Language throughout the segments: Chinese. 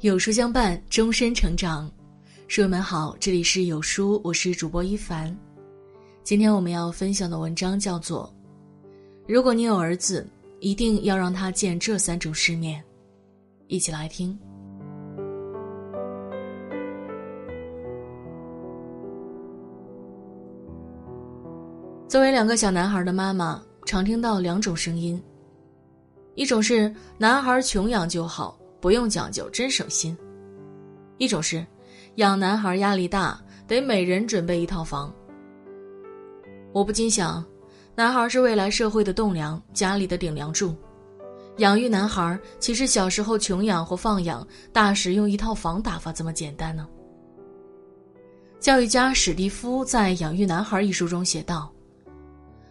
有书相伴，终身成长。书友们好，这里是有书，我是主播一凡。今天我们要分享的文章叫做《如果你有儿子，一定要让他见这三种世面》，一起来听。作为两个小男孩的妈妈，常听到两种声音：一种是男孩穷养就好。不用讲究，真省心。一种是，养男孩压力大，得每人准备一套房。我不禁想，男孩是未来社会的栋梁，家里的顶梁柱。养育男孩，岂是小时候穷养或放养，大时用一套房打发这么简单呢？教育家史蒂夫在《养育男孩》一书中写道：“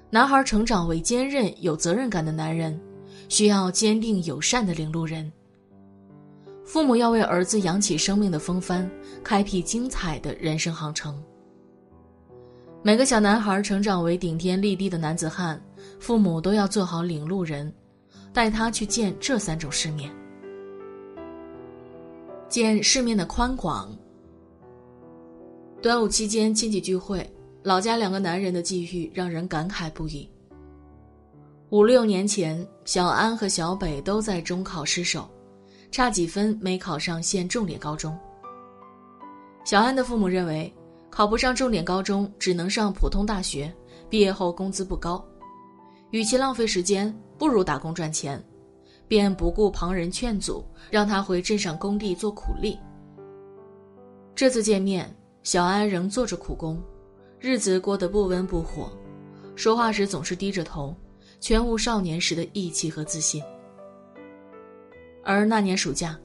男孩成长为坚韧、有责任感的男人，需要坚定、友善的领路人。”父母要为儿子扬起生命的风帆，开辟精彩的人生航程。每个小男孩成长为顶天立地的男子汉，父母都要做好领路人，带他去见这三种世面。见世面的宽广。端午期间亲戚聚会，老家两个男人的际遇让人感慨不已。五六年前，小安和小北都在中考失手。差几分没考上县重点高中。小安的父母认为，考不上重点高中，只能上普通大学，毕业后工资不高，与其浪费时间，不如打工赚钱，便不顾旁人劝阻，让他回镇上工地做苦力。这次见面，小安仍做着苦工，日子过得不温不火，说话时总是低着头，全无少年时的义气和自信。而那年暑假，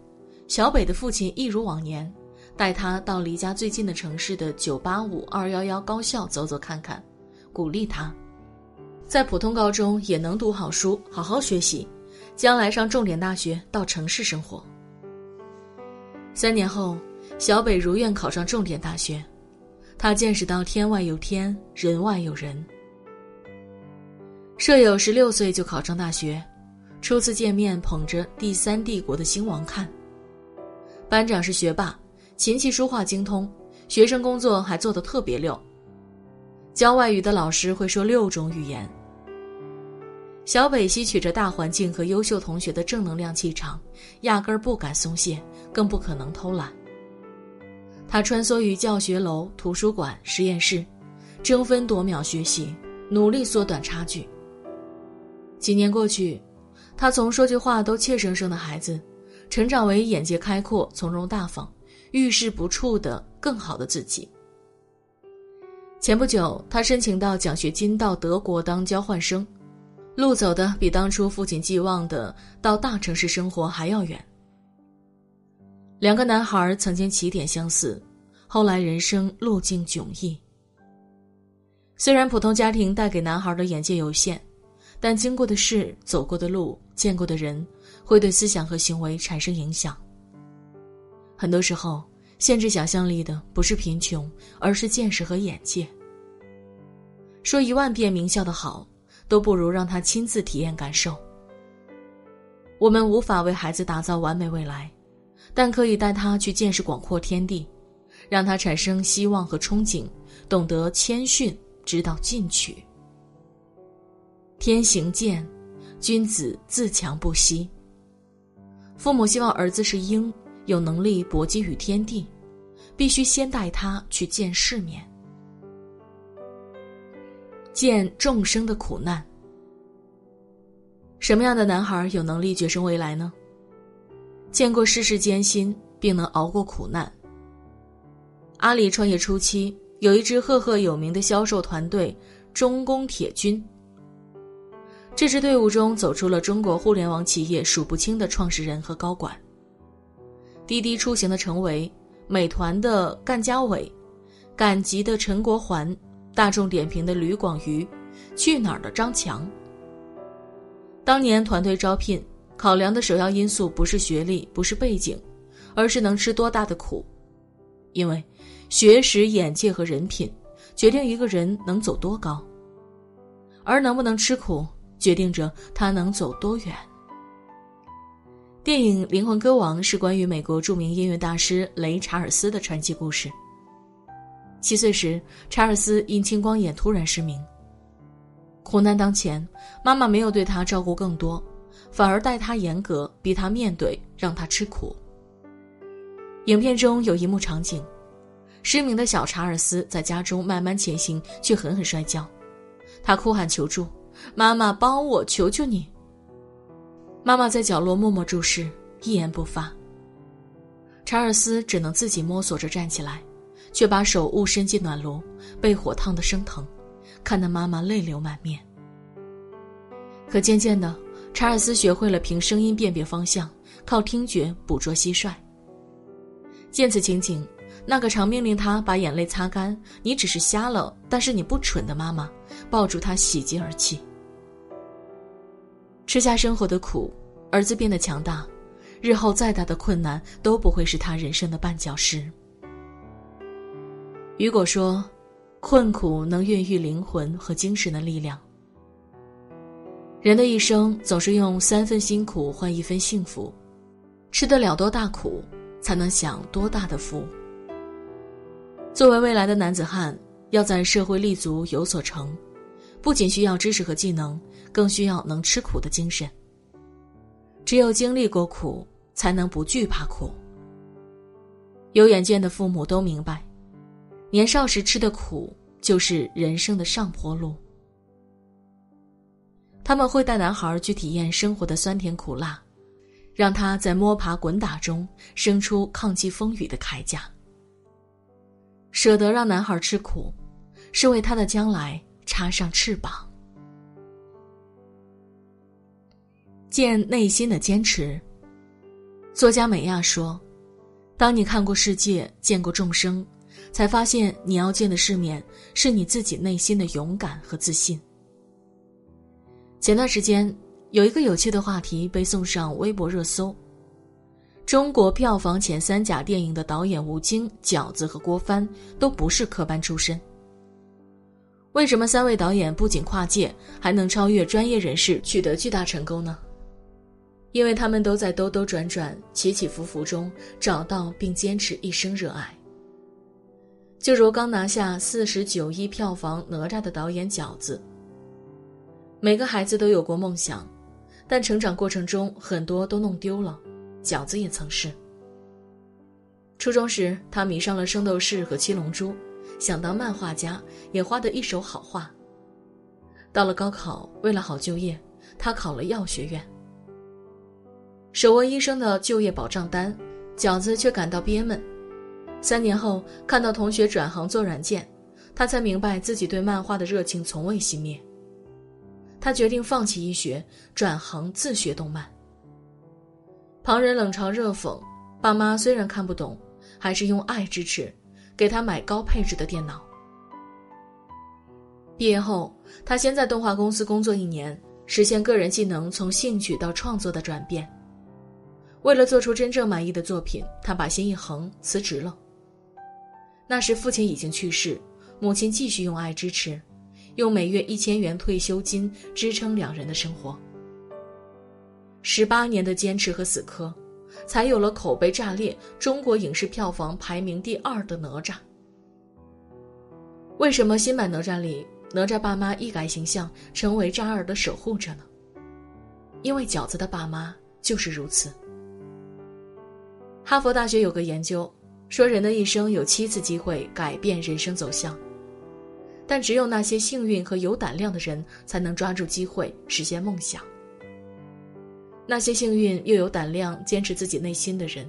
小北的父亲一如往年，带他到离家最近的城市的985、211高校走走看看，鼓励他，在普通高中也能读好书，好好学习，将来上重点大学，到城市生活。三年后，小北如愿考上重点大学，他见识到天外有天，人外有人。舍友十六岁就考上大学。初次见面，捧着第三帝国的兴亡看。班长是学霸，琴棋书画精通，学生工作还做得特别溜。教外语的老师会说六种语言。小北吸取着大环境和优秀同学的正能量气场，压根儿不敢松懈，更不可能偷懒。他穿梭于教学楼、图书馆、实验室，争分夺秒学习，努力缩短差距。几年过去。他从说句话都怯生生的孩子，成长为眼界开阔、从容大方、遇事不怵的更好的自己。前不久，他申请到奖学金到德国当交换生，路走的比当初父亲寄望的到大城市生活还要远。两个男孩曾经起点相似，后来人生路径迥异。虽然普通家庭带给男孩的眼界有限。但经过的事、走过的路、见过的人，会对思想和行为产生影响。很多时候，限制想象力的不是贫穷，而是见识和眼界。说一万遍名校的好，都不如让他亲自体验感受。我们无法为孩子打造完美未来，但可以带他去见识广阔天地，让他产生希望和憧憬，懂得谦逊，知道进取。天行健，君子自强不息。父母希望儿子是鹰，有能力搏击与天地，必须先带他去见世面，见众生的苦难。什么样的男孩有能力决胜未来呢？见过世事艰辛，并能熬过苦难。阿里创业初期，有一支赫赫有名的销售团队——中工铁军。这支队伍中走出了中国互联网企业数不清的创始人和高管。滴滴出行的程维，美团的干家伟，赶集的陈国环，大众点评的吕广瑜，去哪儿的张强。当年团队招聘考量的首要因素不是学历，不是背景，而是能吃多大的苦，因为学识、眼界和人品，决定一个人能走多高，而能不能吃苦。决定着他能走多远。电影《灵魂歌王》是关于美国著名音乐大师雷查尔斯的传奇故事。七岁时，查尔斯因青光眼突然失明。苦难当前，妈妈没有对他照顾更多，反而待他严格，逼他面对，让他吃苦。影片中有一幕场景，失明的小查尔斯在家中慢慢前行，却狠狠摔跤，他哭喊求助：“妈妈，帮我，求求你！”妈妈在角落默默注视，一言不发。查尔斯只能自己摸索着站起来。却把手误伸进暖炉，被火烫得生疼，看得妈妈泪流满面。可渐渐的，查尔斯学会了凭声音辨别方向，靠听觉捕捉蟋蟀。见此情景，那个常命令他把眼泪擦干、你只是瞎了，但是你不蠢的妈妈，抱住他喜极而泣。吃下生活的苦，儿子变得强大，日后再大的困难都不会是他人生的绊脚石。雨果说：“困苦能孕育灵魂和精神的力量。人的一生总是用三分辛苦换一分幸福，吃得了多大苦，才能享多大的福。作为未来的男子汉，要在社会立足有所成，不仅需要知识和技能，更需要能吃苦的精神。只有经历过苦，才能不惧怕苦。有远见的父母都明白。”年少时吃的苦，就是人生的上坡路。他们会带男孩去体验生活的酸甜苦辣，让他在摸爬滚打中生出抗击风雨的铠甲。舍得让男孩吃苦，是为他的将来插上翅膀。见内心的坚持。作家美亚说：“当你看过世界，见过众生。”才发现，你要见的世面是你自己内心的勇敢和自信。前段时间，有一个有趣的话题被送上微博热搜：中国票房前三甲电影的导演吴京、饺子和郭帆都不是科班出身。为什么三位导演不仅跨界，还能超越专业人士，取得巨大成功呢？因为他们都在兜兜转转、起起伏伏中找到并坚持一生热爱。就如刚拿下四十九亿票房《哪吒》的导演饺子。每个孩子都有过梦想，但成长过程中很多都弄丢了。饺子也曾是。初中时，他迷上了《圣斗士》和《七龙珠》，想当漫画家，也画得一手好画。到了高考，为了好就业，他考了药学院。手握医生的就业保障单，饺子却感到憋闷。三年后，看到同学转行做软件，他才明白自己对漫画的热情从未熄灭。他决定放弃医学，转行自学动漫。旁人冷嘲热讽，爸妈虽然看不懂，还是用爱支持，给他买高配置的电脑。毕业后，他先在动画公司工作一年，实现个人技能从兴趣到创作的转变。为了做出真正满意的作品，他把心一横，辞职了。那时父亲已经去世，母亲继续用爱支持，用每月一千元退休金支撑两人的生活。十八年的坚持和死磕，才有了口碑炸裂、中国影视票房排名第二的哪吒。为什么新版哪吒里哪吒爸妈一改形象，成为渣儿的守护者呢？因为饺子的爸妈就是如此。哈佛大学有个研究。说人的一生有七次机会改变人生走向，但只有那些幸运和有胆量的人才能抓住机会实现梦想。那些幸运又有胆量坚持自己内心的人，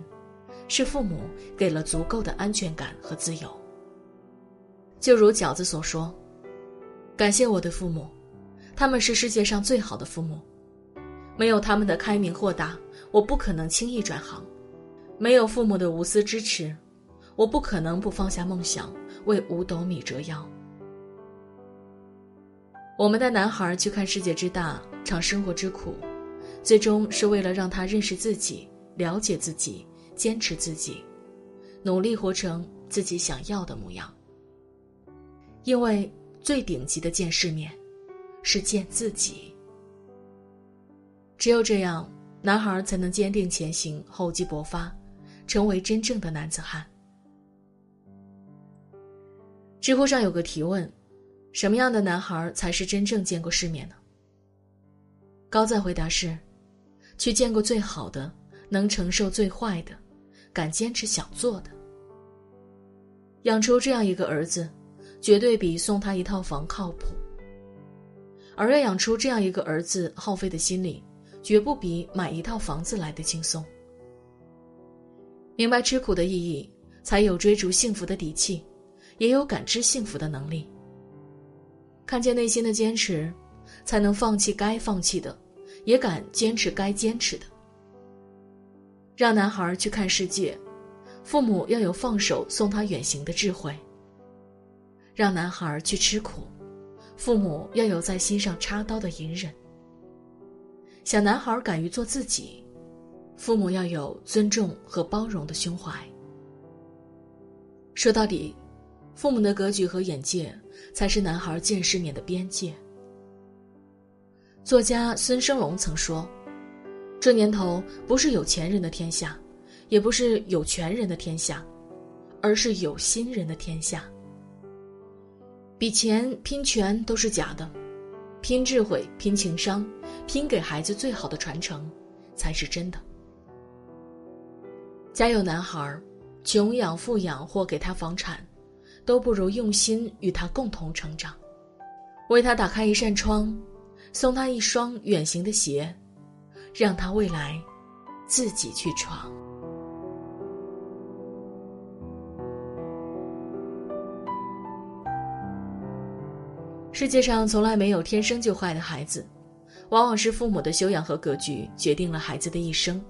是父母给了足够的安全感和自由。就如饺子所说：“感谢我的父母，他们是世界上最好的父母。没有他们的开明豁达，我不可能轻易转行；没有父母的无私支持。”我不可能不放下梦想，为五斗米折腰。我们带男孩去看世界之大，尝生活之苦，最终是为了让他认识自己、了解自己、坚持自己，努力活成自己想要的模样。因为最顶级的见世面，是见自己。只有这样，男孩才能坚定前行，厚积薄发，成为真正的男子汉。知乎上有个提问：什么样的男孩才是真正见过世面呢？高赞回答是：去见过最好的，能承受最坏的，敢坚持想做的。养出这样一个儿子，绝对比送他一套房靠谱。而要养出这样一个儿子，耗费的心力，绝不比买一套房子来的轻松。明白吃苦的意义，才有追逐幸福的底气，也有感知幸福的能力。看见内心的坚持，才能放弃该放弃的，也敢坚持该坚持的。让男孩去看世界。父母要有放手送他远行的智慧。让男孩去吃苦，父母要有在心上插刀的隐忍。小男孩敢于做自己，父母要有尊重和包容的胸怀。说到底，父母的格局和眼界才是男孩见世面的边界。作家孙生龙曾说：“这年头不是有钱人的天下。”也不是有权人的天下，而是有心人的天下。比钱拼权都是假的，拼智慧、拼情商、拼给孩子最好的传承，才是真的。家有男孩，穷养、富养或给他房产，都不如用心与他共同成长，为他打开一扇窗，送他一双远行的鞋，让他未来自己去闯。世界上从来没有天生就坏的孩子，往往是父母的修养和格局决定了孩子的一生。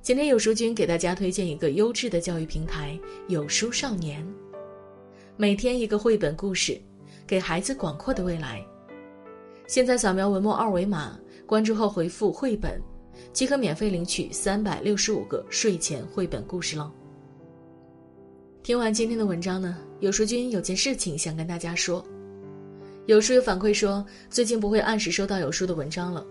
今天有书君给大家推荐一个优质的教育平台——有书少年，每天一个绘本故事，给孩子广阔的未来。现在扫描文末二维码，关注后回复“绘本”，即可免费领取三百六十五个睡前绘本故事了。听完今天的文章呢，有书君有件事情想跟大家说。有书友反馈说，最近不会按时收到有书的文章了，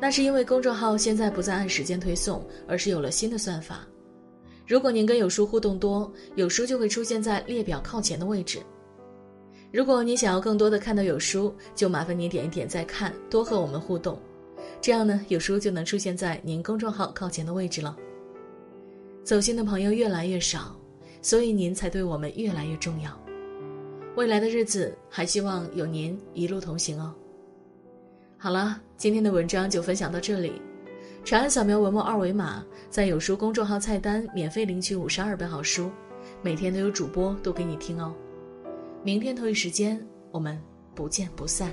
那是因为公众号现在不再按时间推送，而是有了新的算法。如果您跟有书互动多，有书就会出现在列表靠前的位置。如果你想要更多的看到有书，就麻烦您点一点再看，多和我们互动，这样呢，有书就能出现在您公众号靠前的位置了。走心的朋友越来越少，所以您才对我们越来越重要。未来的日子，还希望有您一路同行哦。好了，今天的文章就分享到这里。长按扫描文末二维码，在有书公众号菜单免费领取五十二本好书，每天都有主播读给你听哦。明天同一时间，我们不见不散。